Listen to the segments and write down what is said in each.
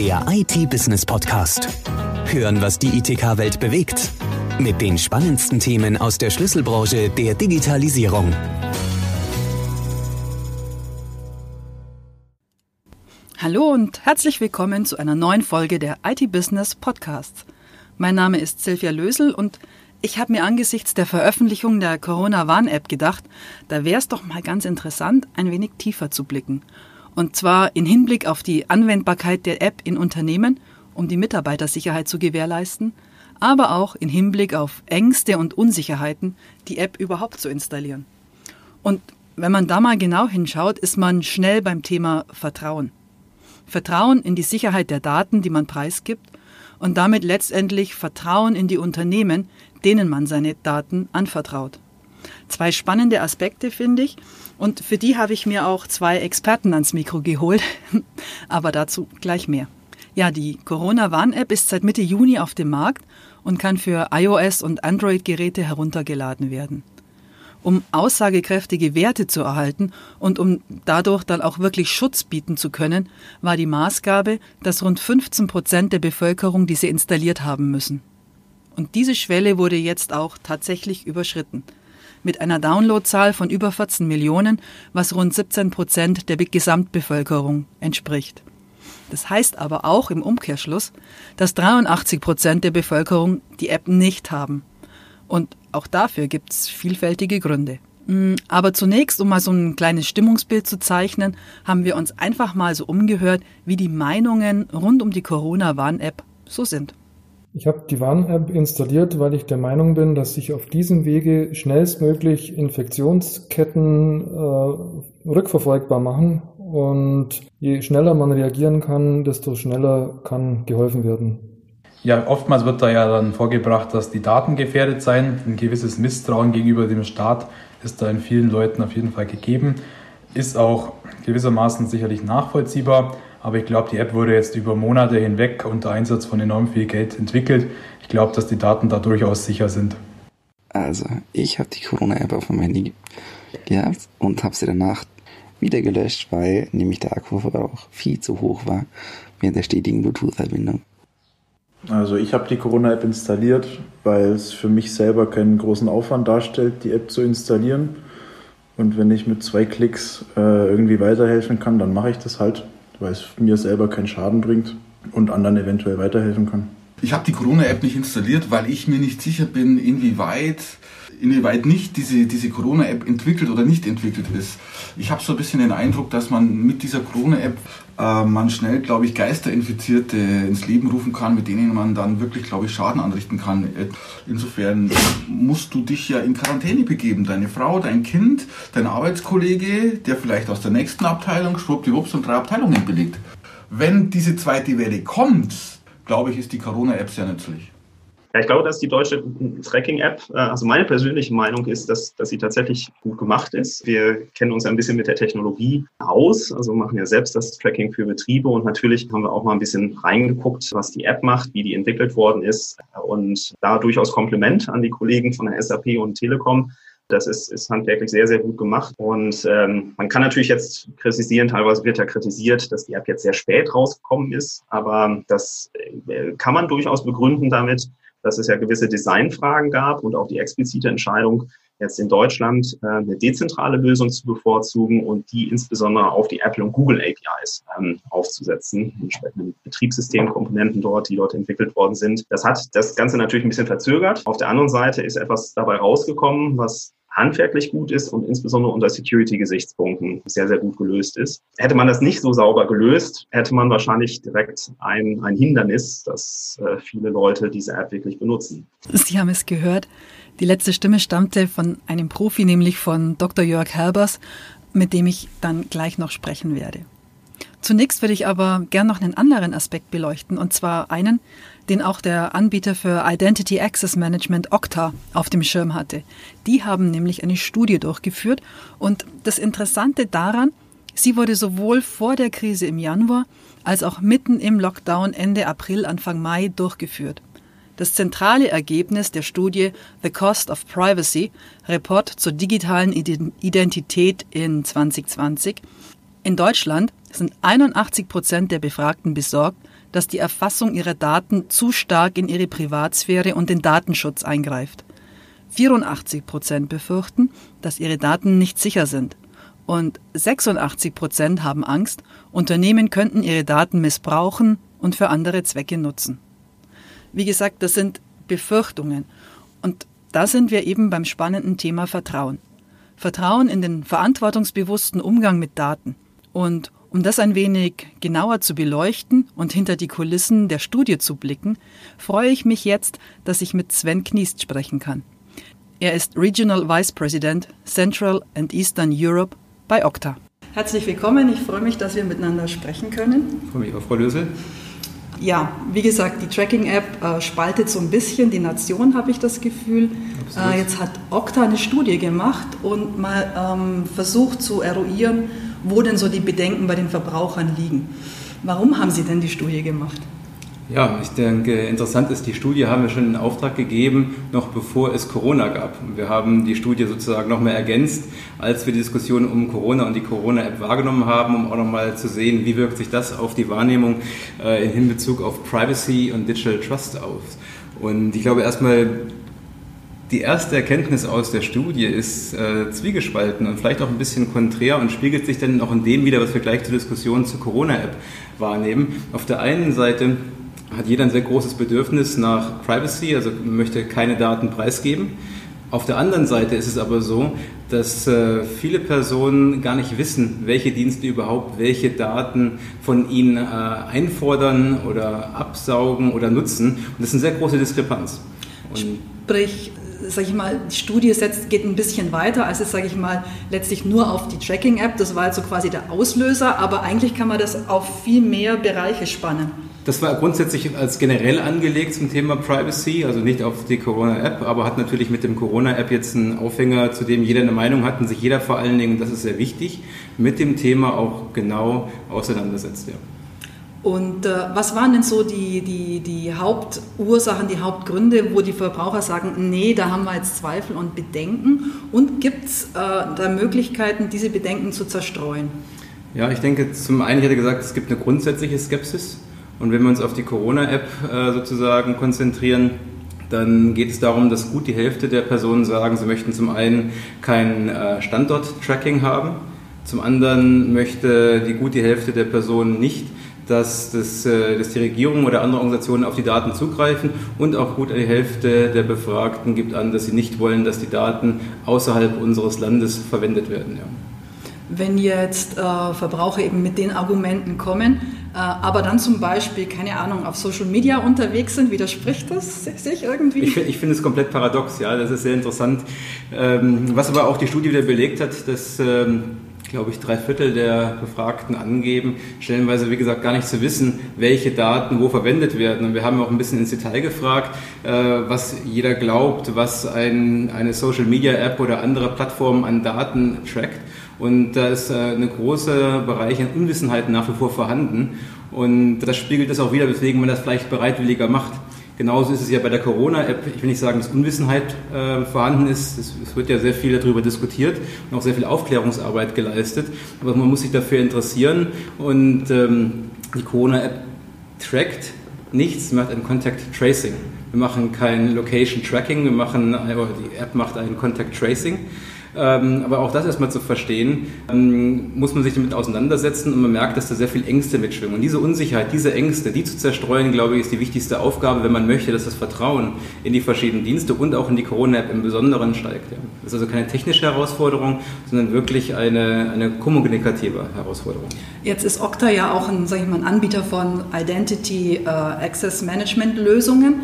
der IT-Business-Podcast. Hören, was die ITK-Welt bewegt. Mit den spannendsten Themen aus der Schlüsselbranche der Digitalisierung. Hallo und herzlich willkommen zu einer neuen Folge der IT-Business Podcast. Mein Name ist Silvia Lösel und ich habe mir angesichts der Veröffentlichung der Corona-Warn-App gedacht, da wäre es doch mal ganz interessant, ein wenig tiefer zu blicken. Und zwar in Hinblick auf die Anwendbarkeit der App in Unternehmen, um die Mitarbeitersicherheit zu gewährleisten, aber auch in Hinblick auf Ängste und Unsicherheiten, die App überhaupt zu installieren. Und wenn man da mal genau hinschaut, ist man schnell beim Thema Vertrauen. Vertrauen in die Sicherheit der Daten, die man preisgibt, und damit letztendlich Vertrauen in die Unternehmen, denen man seine Daten anvertraut. Zwei spannende Aspekte, finde ich. Und für die habe ich mir auch zwei Experten ans Mikro geholt. Aber dazu gleich mehr. Ja, die Corona-Warn-App ist seit Mitte Juni auf dem Markt und kann für iOS und Android-Geräte heruntergeladen werden. Um aussagekräftige Werte zu erhalten und um dadurch dann auch wirklich Schutz bieten zu können, war die Maßgabe, dass rund 15 Prozent der Bevölkerung diese installiert haben müssen. Und diese Schwelle wurde jetzt auch tatsächlich überschritten. Mit einer Downloadzahl von über 14 Millionen, was rund 17 Prozent der Gesamtbevölkerung entspricht. Das heißt aber auch im Umkehrschluss, dass 83 Prozent der Bevölkerung die App nicht haben. Und auch dafür gibt es vielfältige Gründe. Mm, aber zunächst, um mal so ein kleines Stimmungsbild zu zeichnen, haben wir uns einfach mal so umgehört, wie die Meinungen rund um die Corona-Warn-App so sind. Ich habe die Warn-App installiert, weil ich der Meinung bin, dass sich auf diesem Wege schnellstmöglich Infektionsketten äh, rückverfolgbar machen und je schneller man reagieren kann, desto schneller kann geholfen werden. Ja, oftmals wird da ja dann vorgebracht, dass die Daten gefährdet seien. Ein gewisses Misstrauen gegenüber dem Staat ist da in vielen Leuten auf jeden Fall gegeben. Ist auch gewissermaßen sicherlich nachvollziehbar. Aber ich glaube, die App wurde jetzt über Monate hinweg unter Einsatz von enorm viel Geld entwickelt. Ich glaube, dass die Daten da durchaus sicher sind. Also, ich habe die Corona-App auf meinem Handy gehabt und habe sie danach wieder gelöscht, weil nämlich der Akkuverbrauch viel zu hoch war während der stetigen Bluetooth-Verbindung. Also ich habe die Corona-App installiert, weil es für mich selber keinen großen Aufwand darstellt, die App zu installieren. Und wenn ich mit zwei Klicks äh, irgendwie weiterhelfen kann, dann mache ich das halt weil es mir selber keinen Schaden bringt und anderen eventuell weiterhelfen kann. Ich habe die Corona-App nicht installiert, weil ich mir nicht sicher bin, inwieweit inwieweit nicht diese, diese Corona-App entwickelt oder nicht entwickelt ist. Ich habe so ein bisschen den Eindruck, dass man mit dieser Corona-App äh, man schnell, glaube ich, Geisterinfizierte ins Leben rufen kann, mit denen man dann wirklich, glaube ich, Schaden anrichten kann. Insofern musst du dich ja in Quarantäne begeben. Deine Frau, dein Kind, dein Arbeitskollege, der vielleicht aus der nächsten Abteilung schwuppdiwupps und drei Abteilungen belegt. Wenn diese zweite Welle kommt, glaube ich, ist die Corona-App sehr nützlich. Ja, ich glaube, dass die deutsche Tracking-App, äh, also meine persönliche Meinung ist, dass, dass sie tatsächlich gut gemacht ist. Wir kennen uns ein bisschen mit der Technologie aus, also machen ja selbst das Tracking für Betriebe und natürlich haben wir auch mal ein bisschen reingeguckt, was die App macht, wie die entwickelt worden ist und da durchaus Kompliment an die Kollegen von der SAP und Telekom. Das ist, ist handwerklich sehr, sehr gut gemacht. Und ähm, man kann natürlich jetzt kritisieren, teilweise wird ja kritisiert, dass die App jetzt sehr spät rausgekommen ist. Aber das äh, kann man durchaus begründen damit, dass es ja gewisse Designfragen gab und auch die explizite Entscheidung, jetzt in Deutschland äh, eine dezentrale Lösung zu bevorzugen und die insbesondere auf die Apple und Google APIs ähm, aufzusetzen, entsprechende Betriebssystemkomponenten dort, die dort entwickelt worden sind. Das hat das Ganze natürlich ein bisschen verzögert. Auf der anderen Seite ist etwas dabei rausgekommen, was handwerklich gut ist und insbesondere unter Security-Gesichtspunkten sehr, sehr gut gelöst ist. Hätte man das nicht so sauber gelöst, hätte man wahrscheinlich direkt ein, ein Hindernis, dass äh, viele Leute diese App wirklich benutzen. Sie haben es gehört. Die letzte Stimme stammte von einem Profi, nämlich von Dr. Jörg Herbers, mit dem ich dann gleich noch sprechen werde. Zunächst würde ich aber gern noch einen anderen Aspekt beleuchten, und zwar einen, den auch der Anbieter für Identity Access Management Okta auf dem Schirm hatte. Die haben nämlich eine Studie durchgeführt und das Interessante daran, sie wurde sowohl vor der Krise im Januar als auch mitten im Lockdown Ende April, Anfang Mai durchgeführt. Das zentrale Ergebnis der Studie The Cost of Privacy, Report zur digitalen Identität in 2020, in Deutschland sind 81 Prozent der Befragten besorgt, dass die Erfassung ihrer Daten zu stark in ihre Privatsphäre und den Datenschutz eingreift. 84 Prozent befürchten, dass ihre Daten nicht sicher sind. Und 86 Prozent haben Angst, Unternehmen könnten ihre Daten missbrauchen und für andere Zwecke nutzen. Wie gesagt, das sind Befürchtungen. Und da sind wir eben beim spannenden Thema Vertrauen. Vertrauen in den verantwortungsbewussten Umgang mit Daten. Und um das ein wenig genauer zu beleuchten und hinter die Kulissen der Studie zu blicken, freue ich mich jetzt, dass ich mit Sven Kniest sprechen kann. Er ist Regional Vice President Central and Eastern Europe bei Okta. Herzlich willkommen, ich freue mich, dass wir miteinander sprechen können. Ich freue mich auch, Frau Lösel. Ja, wie gesagt, die Tracking-App äh, spaltet so ein bisschen die Nation, habe ich das Gefühl. Äh, jetzt hat Okta eine Studie gemacht und mal ähm, versucht zu eruieren, wo denn so die Bedenken bei den Verbrauchern liegen. Warum haben Sie denn die Studie gemacht? Ja, ich denke, interessant ist, die Studie haben wir schon in Auftrag gegeben, noch bevor es Corona gab. Wir haben die Studie sozusagen noch mehr ergänzt, als wir die Diskussion um Corona und die Corona-App wahrgenommen haben, um auch nochmal zu sehen, wie wirkt sich das auf die Wahrnehmung äh, in Hinbezug auf Privacy und Digital Trust aus. Und ich glaube erstmal, die erste Erkenntnis aus der Studie ist äh, zwiegespalten und vielleicht auch ein bisschen konträr und spiegelt sich dann auch in dem wieder, was wir gleich zur Diskussion zur Corona-App wahrnehmen. Auf der einen Seite hat jeder ein sehr großes Bedürfnis nach Privacy, also möchte keine Daten preisgeben. Auf der anderen Seite ist es aber so, dass äh, viele Personen gar nicht wissen, welche Dienste überhaupt welche Daten von ihnen äh, einfordern oder absaugen oder nutzen. Und das ist eine sehr große Diskrepanz. Und Sprich, sage ich mal, die Studie setzt, geht ein bisschen weiter, als es, sage ich mal, letztlich nur auf die Tracking-App. Das war also quasi der Auslöser, aber eigentlich kann man das auf viel mehr Bereiche spannen. Das war grundsätzlich als generell angelegt zum Thema Privacy, also nicht auf die Corona-App, aber hat natürlich mit dem Corona-App jetzt einen Aufhänger, zu dem jeder eine Meinung hat und sich jeder vor allen Dingen, das ist sehr wichtig, mit dem Thema auch genau auseinandersetzt. Ja. Und äh, was waren denn so die, die, die Hauptursachen, die Hauptgründe, wo die Verbraucher sagen, nee, da haben wir jetzt Zweifel und Bedenken? Und gibt es äh, da Möglichkeiten, diese Bedenken zu zerstreuen? Ja, ich denke, zum einen, ich hätte gesagt, es gibt eine grundsätzliche Skepsis und wenn wir uns auf die Corona-App äh, sozusagen konzentrieren, dann geht es darum, dass gut die Hälfte der Personen sagen, sie möchten zum einen kein äh, Standort-Tracking haben, zum anderen möchte die gute Hälfte der Personen nicht, dass, das, äh, dass die Regierung oder andere Organisationen auf die Daten zugreifen und auch gut die Hälfte der Befragten gibt an, dass sie nicht wollen, dass die Daten außerhalb unseres Landes verwendet werden. Ja. Wenn jetzt äh, Verbraucher eben mit den Argumenten kommen, äh, aber dann zum Beispiel, keine Ahnung, auf Social Media unterwegs sind, widerspricht das sich irgendwie? Ich, ich finde es komplett paradox, ja, das ist sehr interessant. Ähm, was aber auch die Studie wieder belegt hat, dass, ähm, glaube ich, drei Viertel der Befragten angeben, stellenweise, wie gesagt, gar nicht zu wissen, welche Daten wo verwendet werden. Und wir haben auch ein bisschen ins Detail gefragt, äh, was jeder glaubt, was ein, eine Social Media App oder andere Plattformen an Daten trackt. Und da ist äh, eine große Bereich an Unwissenheit nach wie vor vorhanden. Und das spiegelt das auch wieder, weswegen man das vielleicht bereitwilliger macht. Genauso ist es ja bei der Corona-App. Ich will nicht sagen, dass Unwissenheit äh, vorhanden ist. Es, es, wird ja sehr viel darüber diskutiert und auch sehr viel Aufklärungsarbeit geleistet. Aber man muss sich dafür interessieren. Und ähm, die Corona-App trackt nichts, macht ein Contact Tracing. Wir machen kein Location Tracking, wir machen, die App macht ein Contact Tracing. Ähm, aber auch das erstmal zu verstehen, ähm, muss man sich damit auseinandersetzen und man merkt, dass da sehr viel Ängste mitschwingen. Und diese Unsicherheit, diese Ängste, die zu zerstreuen, glaube ich, ist die wichtigste Aufgabe, wenn man möchte, dass das Vertrauen in die verschiedenen Dienste und auch in die Corona-App im Besonderen steigt. Das ist also keine technische Herausforderung, sondern wirklich eine, eine kommunikative Herausforderung. Jetzt ist Okta ja auch ein, sag ich mal, ein Anbieter von Identity uh, Access Management Lösungen.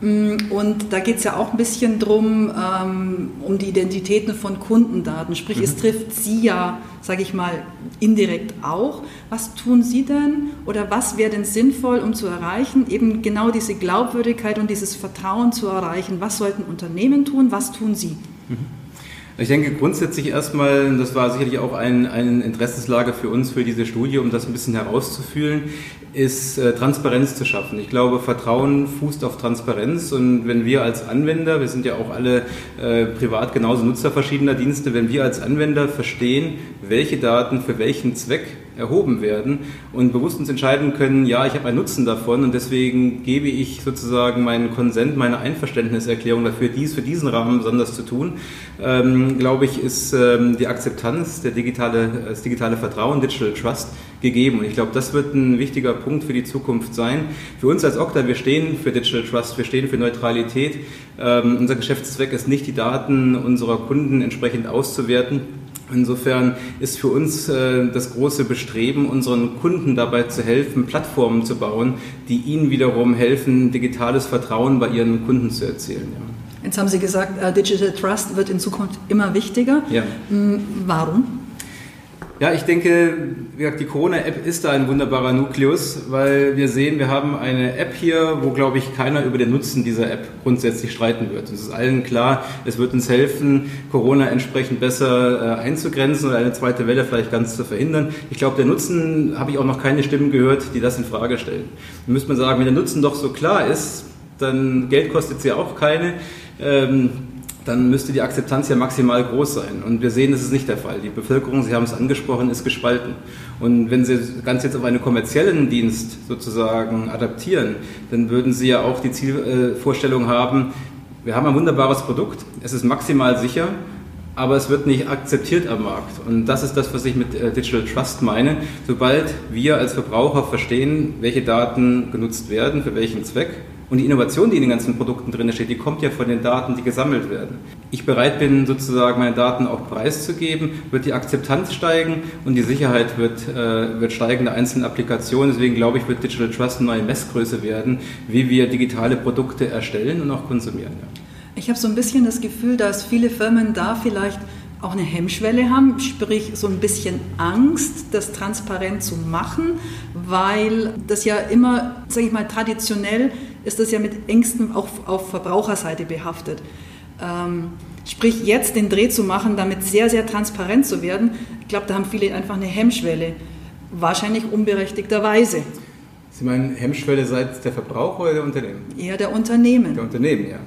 Mm, und da geht es ja auch ein bisschen drum, ähm, um die Identitäten von Kundendaten. Sprich, mhm. es trifft Sie ja, sage ich mal, indirekt auch. Was tun Sie denn oder was wäre denn sinnvoll, um zu erreichen, eben genau diese Glaubwürdigkeit und dieses Vertrauen zu erreichen? Was sollten Unternehmen tun? Was tun Sie? Mhm. Ich denke grundsätzlich erstmal, das war sicherlich auch ein, ein Interessenslage für uns, für diese Studie, um das ein bisschen herauszufühlen, ist äh, Transparenz zu schaffen. Ich glaube, Vertrauen fußt auf Transparenz und wenn wir als Anwender, wir sind ja auch alle äh, privat genauso Nutzer verschiedener Dienste, wenn wir als Anwender verstehen, welche Daten für welchen Zweck erhoben werden und bewusst uns entscheiden können, ja, ich habe einen Nutzen davon und deswegen gebe ich sozusagen meinen Konsent, meine Einverständniserklärung dafür, dies für diesen Rahmen besonders zu tun, ähm, glaube ich, ist ähm, die Akzeptanz, der digitale, das digitale Vertrauen, Digital Trust gegeben. Und ich glaube, das wird ein wichtiger Punkt für die Zukunft sein. Für uns als Okta, wir stehen für Digital Trust, wir stehen für Neutralität. Ähm, unser Geschäftszweck ist nicht, die Daten unserer Kunden entsprechend auszuwerten. Insofern ist für uns äh, das große Bestreben, unseren Kunden dabei zu helfen, Plattformen zu bauen, die ihnen wiederum helfen, digitales Vertrauen bei ihren Kunden zu erzielen. Ja. Jetzt haben Sie gesagt, äh, Digital Trust wird in Zukunft immer wichtiger. Ja. Hm, warum? Ja, ich denke, die Corona-App ist da ein wunderbarer Nukleus, weil wir sehen, wir haben eine App hier, wo, glaube ich, keiner über den Nutzen dieser App grundsätzlich streiten wird. Es ist allen klar, es wird uns helfen, Corona entsprechend besser äh, einzugrenzen oder eine zweite Welle vielleicht ganz zu verhindern. Ich glaube, der Nutzen, habe ich auch noch keine Stimmen gehört, die das in Frage stellen. Da müsste man sagen, wenn der Nutzen doch so klar ist, dann Geld kostet es ja auch keine. Ähm, dann müsste die Akzeptanz ja maximal groß sein. Und wir sehen, das ist nicht der Fall. Die Bevölkerung, Sie haben es angesprochen, ist gespalten. Und wenn Sie ganz jetzt auf einen kommerziellen Dienst sozusagen adaptieren, dann würden Sie ja auch die Zielvorstellung haben, wir haben ein wunderbares Produkt, es ist maximal sicher, aber es wird nicht akzeptiert am Markt. Und das ist das, was ich mit äh, Digital Trust meine. Sobald wir als Verbraucher verstehen, welche Daten genutzt werden, für welchen Zweck, und die Innovation, die in den ganzen Produkten drin steht, die kommt ja von den Daten, die gesammelt werden. Ich bereit bin, sozusagen meine Daten auch preiszugeben, wird die Akzeptanz steigen und die Sicherheit wird, äh, wird steigen der einzelnen Applikationen. Deswegen glaube ich, wird Digital Trust eine neue Messgröße werden, wie wir digitale Produkte erstellen und auch konsumieren. Ja. Ich habe so ein bisschen das Gefühl, dass viele Firmen da vielleicht auch eine Hemmschwelle haben, sprich so ein bisschen Angst, das transparent zu machen, weil das ja immer, sage ich mal, traditionell ist das ja mit Ängsten auch auf Verbraucherseite behaftet. Ähm, sprich, jetzt den Dreh zu machen, damit sehr, sehr transparent zu werden, ich glaube, da haben viele einfach eine Hemmschwelle, wahrscheinlich unberechtigterweise. Sie meinen Hemmschwelle seit der Verbraucher oder der Unternehmen? Eher der Unternehmen. Der Unternehmen, ja.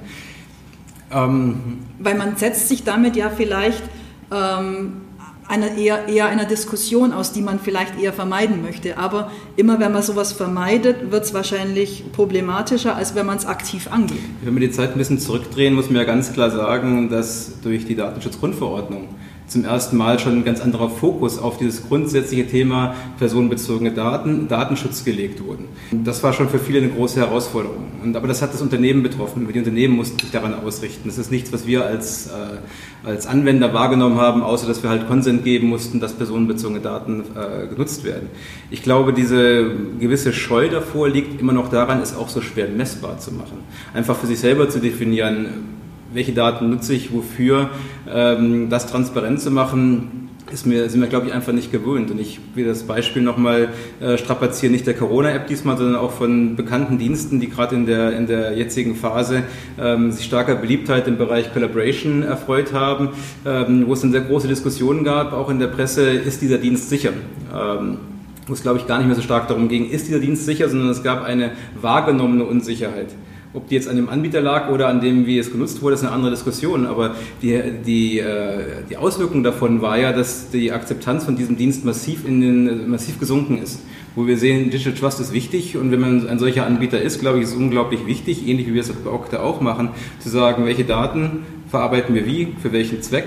Ähm, Weil man setzt sich damit ja vielleicht ähm, einer, eher, eher einer Diskussion aus, die man vielleicht eher vermeiden möchte. Aber immer wenn man sowas vermeidet, wird es wahrscheinlich problematischer, als wenn man es aktiv angeht. Wenn wir die Zeit ein bisschen zurückdrehen, muss man ja ganz klar sagen, dass durch die Datenschutzgrundverordnung zum ersten Mal schon ein ganz anderer Fokus auf dieses grundsätzliche Thema personenbezogene Daten, Datenschutz gelegt wurden. Das war schon für viele eine große Herausforderung. Und, aber das hat das Unternehmen betroffen. Die Unternehmen mussten sich daran ausrichten. Das ist nichts, was wir als, äh, als Anwender wahrgenommen haben, außer dass wir halt Konsent geben mussten, dass personenbezogene Daten äh, genutzt werden. Ich glaube, diese gewisse Scheu davor liegt immer noch daran, es auch so schwer messbar zu machen. Einfach für sich selber zu definieren, welche Daten nutze ich, wofür, ähm, das transparent zu machen, ist mir, sind wir, glaube ich, einfach nicht gewöhnt. Und ich will das Beispiel nochmal äh, strapazieren, nicht der Corona-App diesmal, sondern auch von bekannten Diensten, die gerade in der, in der jetzigen Phase ähm, sich starker Beliebtheit im Bereich Collaboration erfreut haben, ähm, wo es eine sehr große Diskussion gab, auch in der Presse, ist dieser Dienst sicher? Ähm, wo es, glaube ich, gar nicht mehr so stark darum ging, ist dieser Dienst sicher, sondern es gab eine wahrgenommene Unsicherheit. Ob die jetzt an dem Anbieter lag oder an dem, wie es genutzt wurde, ist eine andere Diskussion. Aber die, die, äh, die Auswirkung davon war ja, dass die Akzeptanz von diesem Dienst massiv, in den, massiv gesunken ist. Wo wir sehen, Digital Trust ist wichtig und wenn man ein solcher Anbieter ist, glaube ich, ist es unglaublich wichtig, ähnlich wie wir es bei Okta auch machen, zu sagen, welche Daten verarbeiten wir wie, für welchen Zweck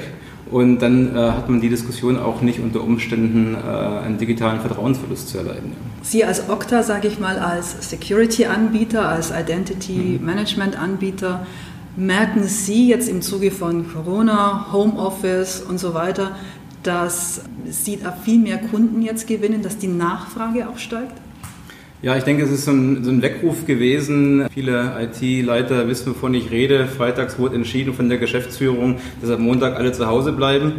und dann äh, hat man die Diskussion auch nicht unter Umständen äh, einen digitalen Vertrauensverlust zu erleiden. Sie als Okta, sage ich mal, als Security-Anbieter, als Identity-Management-Anbieter, merken Sie jetzt im Zuge von Corona, Homeoffice und so weiter, dass Sie da viel mehr Kunden jetzt gewinnen, dass die Nachfrage auch steigt? Ja, ich denke, es ist so ein, so ein Weckruf gewesen. Viele IT-Leiter wissen, wovon ich rede. Freitags wurde entschieden von der Geschäftsführung, dass am Montag alle zu Hause bleiben.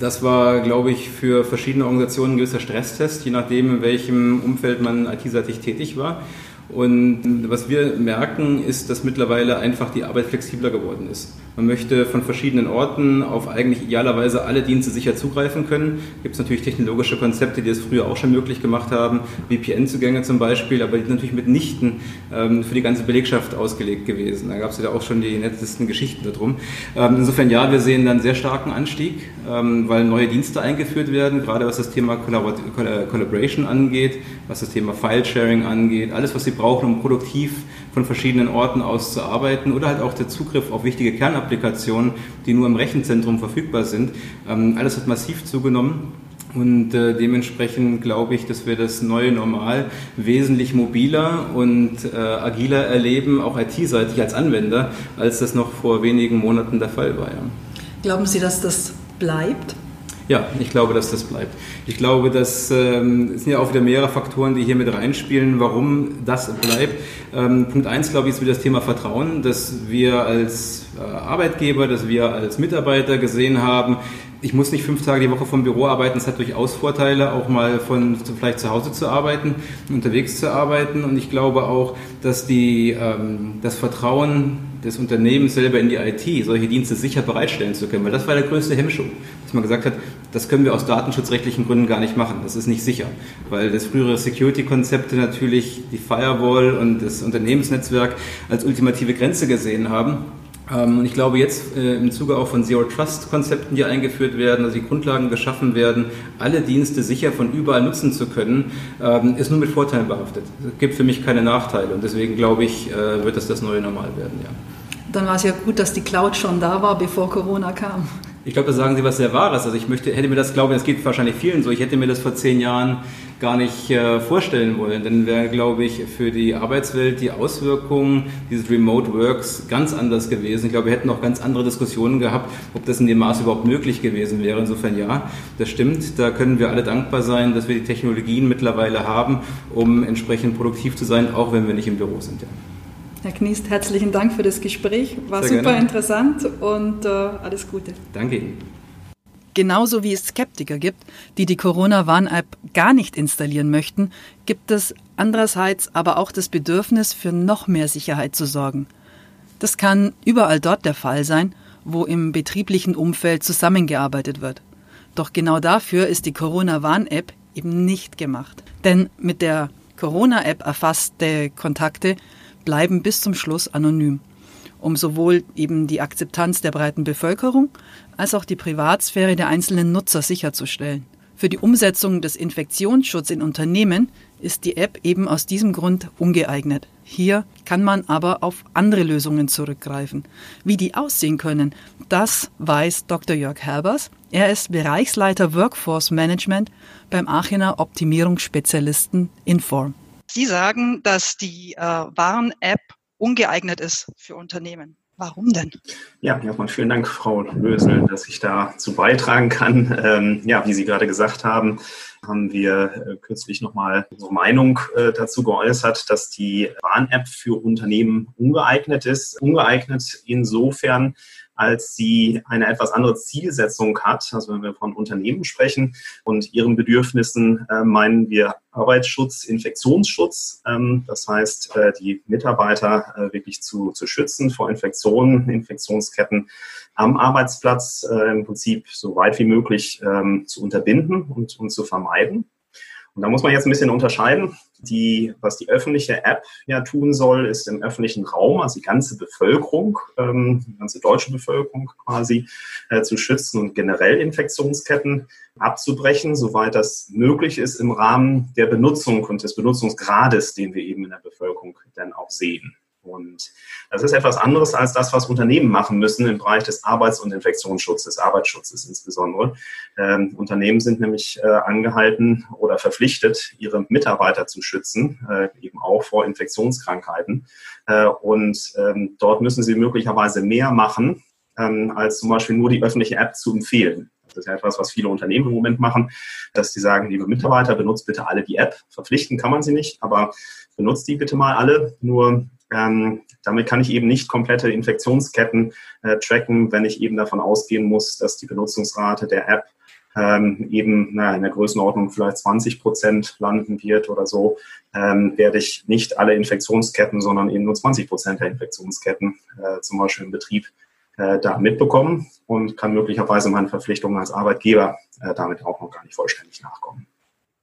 Das war, glaube ich, für verschiedene Organisationen ein gewisser Stresstest, je nachdem, in welchem Umfeld man IT-seitig tätig war. Und was wir merken, ist, dass mittlerweile einfach die Arbeit flexibler geworden ist. Man möchte von verschiedenen Orten auf eigentlich idealerweise alle Dienste sicher zugreifen können. Gibt es natürlich technologische Konzepte, die das früher auch schon möglich gemacht haben, VPN-Zugänge zum Beispiel, aber die sind natürlich mitnichten ähm, für die ganze Belegschaft ausgelegt gewesen. Da gab es ja auch schon die nettesten Geschichten darum. Ähm, insofern ja, wir sehen dann sehr starken Anstieg, ähm, weil neue Dienste eingeführt werden, gerade was das Thema Collaboration angeht, was das Thema File-Sharing angeht, alles, was Sie brauchen, um produktiv von verschiedenen Orten aus zu arbeiten oder halt auch der Zugriff auf wichtige Kernapplikationen, die nur im Rechenzentrum verfügbar sind. Ähm, alles hat massiv zugenommen. Und äh, dementsprechend glaube ich, dass wir das neue Normal wesentlich mobiler und äh, agiler erleben, auch IT-seitig als Anwender, als das noch vor wenigen Monaten der Fall war. Ja. Glauben Sie, dass das bleibt? Ja, ich glaube, dass das bleibt. Ich glaube, das ähm, sind ja auch wieder mehrere Faktoren, die hier mit reinspielen, warum das bleibt. Ähm, Punkt eins, glaube ich, ist wieder das Thema Vertrauen, dass wir als äh, Arbeitgeber, dass wir als Mitarbeiter gesehen haben, ich muss nicht fünf Tage die Woche vom Büro arbeiten. Es hat durchaus Vorteile, auch mal von vielleicht zu Hause zu arbeiten, unterwegs zu arbeiten. Und ich glaube auch, dass die, ähm, das Vertrauen des Unternehmens selber in die IT, solche Dienste sicher bereitstellen zu können, weil das war der größte Hemmschuh, dass man gesagt hat, das können wir aus datenschutzrechtlichen Gründen gar nicht machen. Das ist nicht sicher, weil das frühere Security-Konzepte natürlich die Firewall und das Unternehmensnetzwerk als ultimative Grenze gesehen haben. Ähm, und ich glaube, jetzt äh, im Zuge auch von Zero Trust Konzepten, die eingeführt werden, also die Grundlagen geschaffen werden, alle Dienste sicher von überall nutzen zu können, ähm, ist nur mit Vorteilen behaftet. Es gibt für mich keine Nachteile und deswegen glaube ich, äh, wird das das neue Normal werden, ja. Dann war es ja gut, dass die Cloud schon da war, bevor Corona kam. Ich glaube, da sagen Sie was sehr Wahres. Also ich möchte, hätte mir das, glaube ich, das geht wahrscheinlich vielen so, ich hätte mir das vor zehn Jahren gar nicht äh, vorstellen wollen. Dann wäre, glaube ich, für die Arbeitswelt die Auswirkungen dieses Remote Works ganz anders gewesen. Ich glaube, wir hätten auch ganz andere Diskussionen gehabt, ob das in dem Maß überhaupt möglich gewesen wäre. Insofern ja, das stimmt. Da können wir alle dankbar sein, dass wir die Technologien mittlerweile haben, um entsprechend produktiv zu sein, auch wenn wir nicht im Büro sind. Ja. Herr Kniest, herzlichen Dank für das Gespräch. War Sehr super gerne. interessant und äh, alles Gute. Danke Ihnen. Genauso wie es Skeptiker gibt, die die Corona-Warn-App gar nicht installieren möchten, gibt es andererseits aber auch das Bedürfnis, für noch mehr Sicherheit zu sorgen. Das kann überall dort der Fall sein, wo im betrieblichen Umfeld zusammengearbeitet wird. Doch genau dafür ist die Corona-Warn-App eben nicht gemacht. Denn mit der Corona-App erfasste Kontakte bleiben bis zum Schluss anonym, um sowohl eben die Akzeptanz der breiten Bevölkerung als auch die Privatsphäre der einzelnen Nutzer sicherzustellen. Für die Umsetzung des Infektionsschutzes in Unternehmen ist die App eben aus diesem Grund ungeeignet. Hier kann man aber auf andere Lösungen zurückgreifen. Wie die aussehen können, das weiß Dr. Jörg Herbers. Er ist Bereichsleiter Workforce Management beim Aachener Optimierungsspezialisten Inform. Sie sagen, dass die äh, Warn-App ungeeignet ist für Unternehmen. Warum denn? Ja, erstmal vielen Dank, Frau Lösel, dass ich dazu beitragen kann. Ähm, ja, wie Sie gerade gesagt haben, haben wir äh, kürzlich nochmal unsere Meinung äh, dazu geäußert, dass die Warn-App für Unternehmen ungeeignet ist. Ungeeignet insofern, als sie eine etwas andere Zielsetzung hat. Also wenn wir von Unternehmen sprechen und ihren Bedürfnissen, äh, meinen wir Arbeitsschutz, Infektionsschutz. Ähm, das heißt, äh, die Mitarbeiter äh, wirklich zu, zu schützen vor Infektionen, Infektionsketten am Arbeitsplatz äh, im Prinzip so weit wie möglich ähm, zu unterbinden und, und zu vermeiden. Und da muss man jetzt ein bisschen unterscheiden. Die, was die öffentliche App ja tun soll, ist im öffentlichen Raum, also die ganze Bevölkerung, ähm, die ganze deutsche Bevölkerung quasi äh, zu schützen und generell Infektionsketten abzubrechen, soweit das möglich ist im Rahmen der Benutzung und des Benutzungsgrades, den wir eben in der Bevölkerung dann auch sehen. Und das ist etwas anderes als das, was Unternehmen machen müssen im Bereich des Arbeits- und Infektionsschutzes, Arbeitsschutzes insbesondere. Ähm, Unternehmen sind nämlich äh, angehalten oder verpflichtet, ihre Mitarbeiter zu schützen, äh, eben auch vor Infektionskrankheiten. Äh, und ähm, dort müssen sie möglicherweise mehr machen, ähm, als zum Beispiel nur die öffentliche App zu empfehlen. Das ist ja etwas, was viele Unternehmen im Moment machen, dass sie sagen, liebe Mitarbeiter, benutzt bitte alle die App. Verpflichten kann man sie nicht, aber benutzt die bitte mal alle. Nur ähm, damit kann ich eben nicht komplette Infektionsketten äh, tracken, wenn ich eben davon ausgehen muss, dass die Benutzungsrate der App ähm, eben na, in der Größenordnung vielleicht 20 Prozent landen wird oder so, ähm, werde ich nicht alle Infektionsketten, sondern eben nur 20 Prozent der Infektionsketten äh, zum Beispiel im Betrieb äh, da mitbekommen und kann möglicherweise meinen Verpflichtungen als Arbeitgeber äh, damit auch noch gar nicht vollständig nachkommen.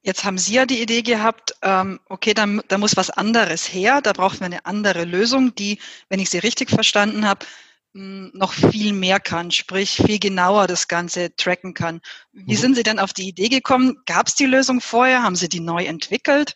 Jetzt haben Sie ja die Idee gehabt, ähm, okay, da, da muss was anderes her, da brauchen wir eine andere Lösung, die, wenn ich sie richtig verstanden habe, noch viel mehr kann, sprich viel genauer das Ganze tracken kann. Wie mhm. sind Sie denn auf die Idee gekommen? Gab es die Lösung vorher? Haben Sie die neu entwickelt?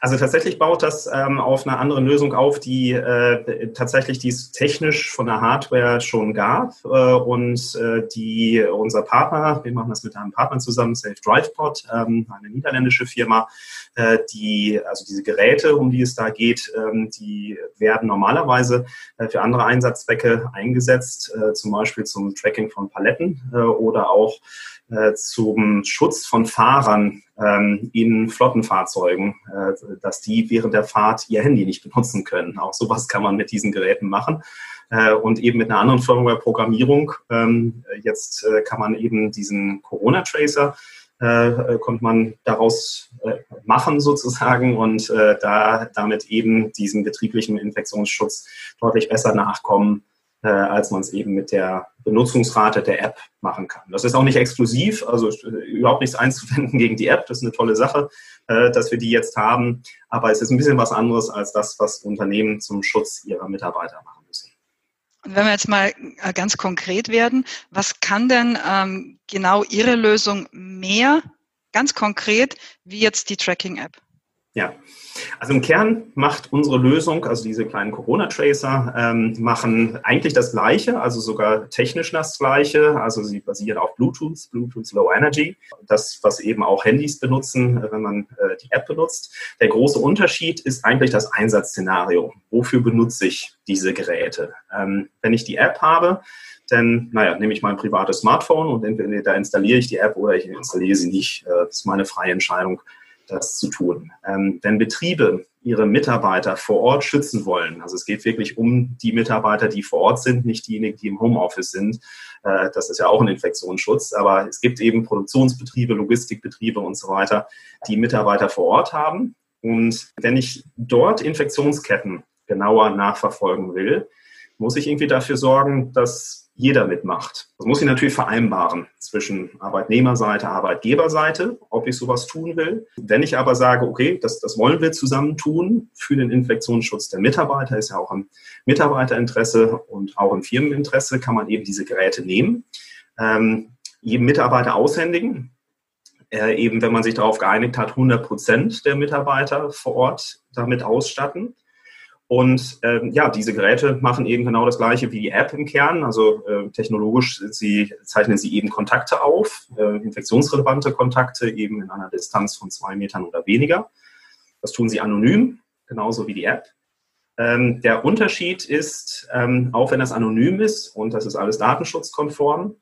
Also tatsächlich baut das ähm, auf einer anderen Lösung auf, die äh, tatsächlich dies technisch von der Hardware schon gab äh, und äh, die unser Partner, wir machen das mit einem Partner zusammen, Safe DrivePod, ähm, eine niederländische Firma, äh, die also diese Geräte, um die es da geht, ähm, die werden normalerweise äh, für andere Einsatzzwecke eingesetzt, äh, zum Beispiel zum Tracking von Paletten oder auch zum Schutz von Fahrern ähm, in Flottenfahrzeugen, äh, dass die während der Fahrt ihr Handy nicht benutzen können. Auch sowas kann man mit diesen Geräten machen. Äh, und eben mit einer anderen Firmware-Programmierung. Ähm, jetzt äh, kann man eben diesen Corona-Tracer äh, konnte man daraus äh, machen sozusagen und äh, da damit eben diesem betrieblichen Infektionsschutz deutlich besser nachkommen äh, als man es eben mit der Benutzungsrate der App machen kann. Das ist auch nicht exklusiv, also äh, überhaupt nichts einzuwenden gegen die App. Das ist eine tolle Sache, äh, dass wir die jetzt haben. Aber es ist ein bisschen was anderes als das, was Unternehmen zum Schutz ihrer Mitarbeiter machen müssen. Und wenn wir jetzt mal äh, ganz konkret werden, was kann denn ähm, genau Ihre Lösung mehr, ganz konkret, wie jetzt die Tracking-App? Ja, also im Kern macht unsere Lösung, also diese kleinen Corona-Tracer, ähm, machen eigentlich das Gleiche, also sogar technisch das Gleiche. Also sie basieren auf Bluetooth, Bluetooth Low Energy, das, was eben auch Handys benutzen, äh, wenn man äh, die App benutzt. Der große Unterschied ist eigentlich das Einsatzszenario. Wofür benutze ich diese Geräte? Ähm, wenn ich die App habe, dann, naja, nehme ich mein privates Smartphone und entweder installiere ich die App oder ich installiere sie nicht. Äh, das ist meine freie Entscheidung das zu tun. Ähm, wenn Betriebe ihre Mitarbeiter vor Ort schützen wollen, also es geht wirklich um die Mitarbeiter, die vor Ort sind, nicht diejenigen, die im Homeoffice sind, äh, das ist ja auch ein Infektionsschutz, aber es gibt eben Produktionsbetriebe, Logistikbetriebe und so weiter, die Mitarbeiter vor Ort haben. Und wenn ich dort Infektionsketten genauer nachverfolgen will, muss ich irgendwie dafür sorgen, dass jeder mitmacht. Das muss ich natürlich vereinbaren zwischen Arbeitnehmerseite, Arbeitgeberseite, ob ich sowas tun will. Wenn ich aber sage, okay, das, das wollen wir zusammen tun für den Infektionsschutz der Mitarbeiter, ist ja auch im Mitarbeiterinteresse und auch im Firmeninteresse, kann man eben diese Geräte nehmen, ähm, jedem Mitarbeiter aushändigen. Äh, eben, wenn man sich darauf geeinigt hat, 100 Prozent der Mitarbeiter vor Ort damit ausstatten. Und ähm, ja, diese Geräte machen eben genau das gleiche wie die App im Kern. Also äh, technologisch sie, zeichnen sie eben Kontakte auf, äh, infektionsrelevante Kontakte eben in einer Distanz von zwei Metern oder weniger. Das tun sie anonym, genauso wie die App. Ähm, der Unterschied ist, ähm, auch wenn das anonym ist und das ist alles datenschutzkonform,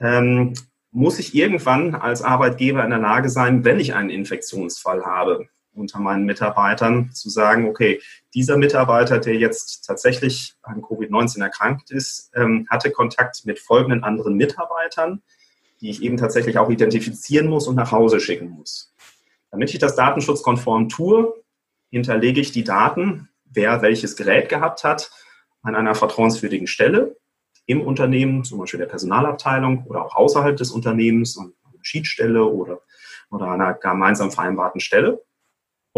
ähm, muss ich irgendwann als Arbeitgeber in der Lage sein, wenn ich einen Infektionsfall habe, unter meinen Mitarbeitern zu sagen, okay, dieser Mitarbeiter, der jetzt tatsächlich an Covid-19 erkrankt ist, ähm, hatte Kontakt mit folgenden anderen Mitarbeitern, die ich eben tatsächlich auch identifizieren muss und nach Hause schicken muss. Damit ich das datenschutzkonform tue, hinterlege ich die Daten, wer welches Gerät gehabt hat, an einer vertrauenswürdigen Stelle im Unternehmen, zum Beispiel der Personalabteilung oder auch außerhalb des Unternehmens, an einer Schiedsstelle oder, oder einer gemeinsam vereinbarten Stelle.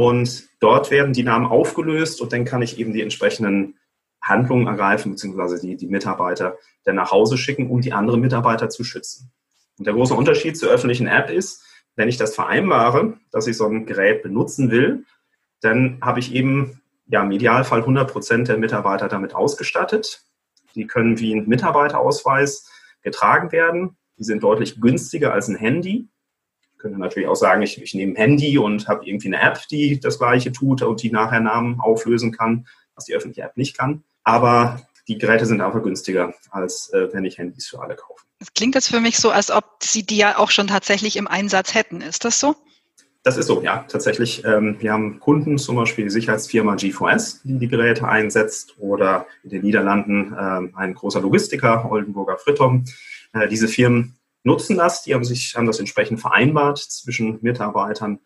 Und dort werden die Namen aufgelöst und dann kann ich eben die entsprechenden Handlungen ergreifen, beziehungsweise die, die Mitarbeiter dann nach Hause schicken, um die anderen Mitarbeiter zu schützen. Und der große Unterschied zur öffentlichen App ist, wenn ich das vereinbare, dass ich so ein Gerät benutzen will, dann habe ich eben ja, im Idealfall 100 Prozent der Mitarbeiter damit ausgestattet. Die können wie ein Mitarbeiterausweis getragen werden. Die sind deutlich günstiger als ein Handy könnte natürlich auch sagen, ich, ich nehme ein Handy und habe irgendwie eine App, die das gleiche tut und die nachher Namen auflösen kann, was die öffentliche App nicht kann. Aber die Geräte sind einfach günstiger, als äh, wenn ich Handys für alle kaufe. Es klingt jetzt für mich so, als ob Sie die ja auch schon tatsächlich im Einsatz hätten. Ist das so? Das ist so, ja, tatsächlich. Ähm, wir haben Kunden, zum Beispiel die Sicherheitsfirma G4S, die die Geräte einsetzt, oder in den Niederlanden ähm, ein großer Logistiker, Oldenburger Frittom. Äh, diese Firmen nutzen das, die haben sich, haben das entsprechend vereinbart zwischen Mitarbeitern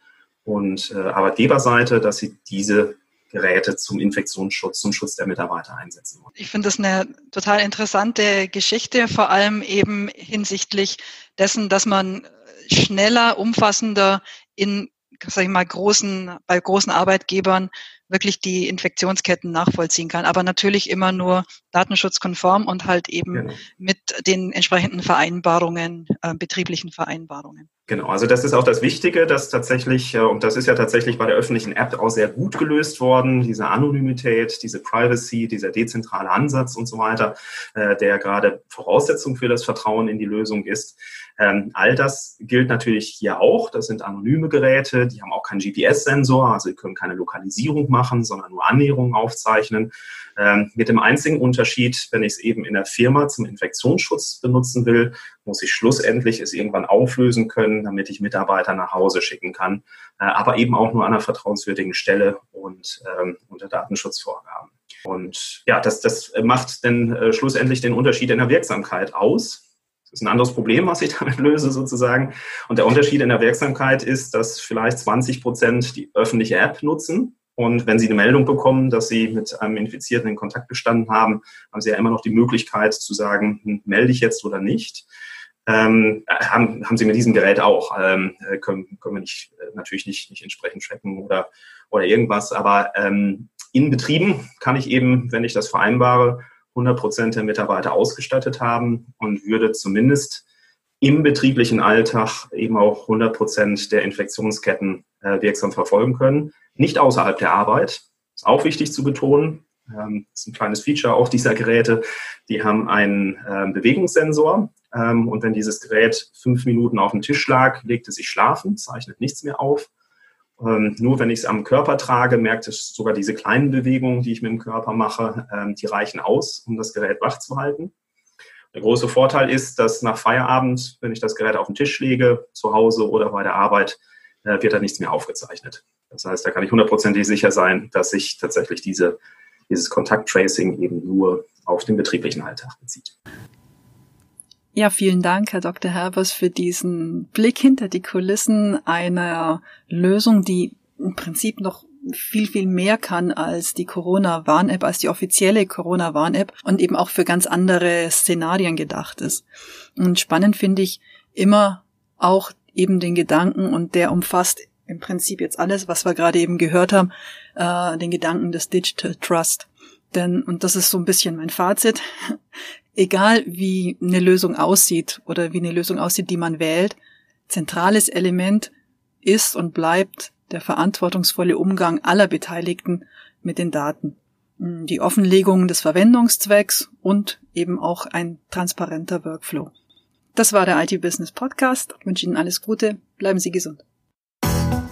und äh, Arbeitgeberseite, dass sie diese Geräte zum Infektionsschutz, zum Schutz der Mitarbeiter einsetzen wollen. Ich finde das eine total interessante Geschichte, vor allem eben hinsichtlich dessen, dass man schneller, umfassender in sag ich mal, großen, bei großen Arbeitgebern wirklich die Infektionsketten nachvollziehen kann. Aber natürlich immer nur datenschutzkonform und halt eben genau. mit den entsprechenden Vereinbarungen, äh, betrieblichen Vereinbarungen. Genau, also das ist auch das Wichtige, dass tatsächlich, äh, und das ist ja tatsächlich bei der öffentlichen App auch sehr gut gelöst worden, diese Anonymität, diese Privacy, dieser dezentrale Ansatz und so weiter, äh, der gerade Voraussetzung für das Vertrauen in die Lösung ist. Ähm, all das gilt natürlich hier auch. Das sind anonyme Geräte, die haben auch keinen GPS-Sensor, also können keine Lokalisierung machen, sondern nur Annäherungen aufzeichnen. Ähm, mit dem einzigen Unterschied, wenn ich es eben in der Firma zum Infektionsschutz benutzen will, muss ich schlussendlich es irgendwann auflösen können, damit ich Mitarbeiter nach Hause schicken kann, äh, aber eben auch nur an einer vertrauenswürdigen Stelle und ähm, unter Datenschutzvorgaben. Und ja, das, das macht dann äh, schlussendlich den Unterschied in der Wirksamkeit aus ist ein anderes Problem, was ich damit löse sozusagen. Und der Unterschied in der Wirksamkeit ist, dass vielleicht 20 Prozent die öffentliche App nutzen. Und wenn Sie eine Meldung bekommen, dass Sie mit einem Infizierten in Kontakt gestanden haben, haben Sie ja immer noch die Möglichkeit zu sagen, hm, melde ich jetzt oder nicht. Ähm, haben, haben Sie mit diesem Gerät auch. Ähm, äh, können, können wir nicht, äh, natürlich nicht, nicht entsprechend tracken oder, oder irgendwas. Aber ähm, in Betrieben kann ich eben, wenn ich das vereinbare, 100 Prozent der Mitarbeiter ausgestattet haben und würde zumindest im betrieblichen Alltag eben auch 100 Prozent der Infektionsketten äh, wirksam verfolgen können. Nicht außerhalb der Arbeit. Ist auch wichtig zu betonen. Ähm, ist ein kleines Feature auch dieser Geräte. Die haben einen äh, Bewegungssensor. Ähm, und wenn dieses Gerät fünf Minuten auf dem Tisch lag, legt es sich schlafen, zeichnet nichts mehr auf. Ähm, nur wenn ich es am Körper trage, merkt es sogar diese kleinen Bewegungen, die ich mit dem Körper mache, ähm, die reichen aus, um das Gerät wach zu halten. Der große Vorteil ist, dass nach Feierabend, wenn ich das Gerät auf den Tisch lege, zu Hause oder bei der Arbeit, äh, wird da nichts mehr aufgezeichnet. Das heißt, da kann ich hundertprozentig sicher sein, dass sich tatsächlich diese, dieses Kontakttracing eben nur auf den betrieblichen Alltag bezieht. Ja, vielen Dank, Herr Dr. Herbers, für diesen Blick hinter die Kulissen einer Lösung, die im Prinzip noch viel, viel mehr kann als die Corona-Warn-App, als die offizielle Corona-Warn-App und eben auch für ganz andere Szenarien gedacht ist. Und spannend finde ich immer auch eben den Gedanken und der umfasst im Prinzip jetzt alles, was wir gerade eben gehört haben, äh, den Gedanken des Digital Trust. Denn, und das ist so ein bisschen mein Fazit, egal wie eine Lösung aussieht oder wie eine Lösung aussieht, die man wählt, zentrales Element ist und bleibt der verantwortungsvolle Umgang aller Beteiligten mit den Daten. Die Offenlegung des Verwendungszwecks und eben auch ein transparenter Workflow. Das war der IT Business Podcast. Ich wünsche Ihnen alles Gute. Bleiben Sie gesund.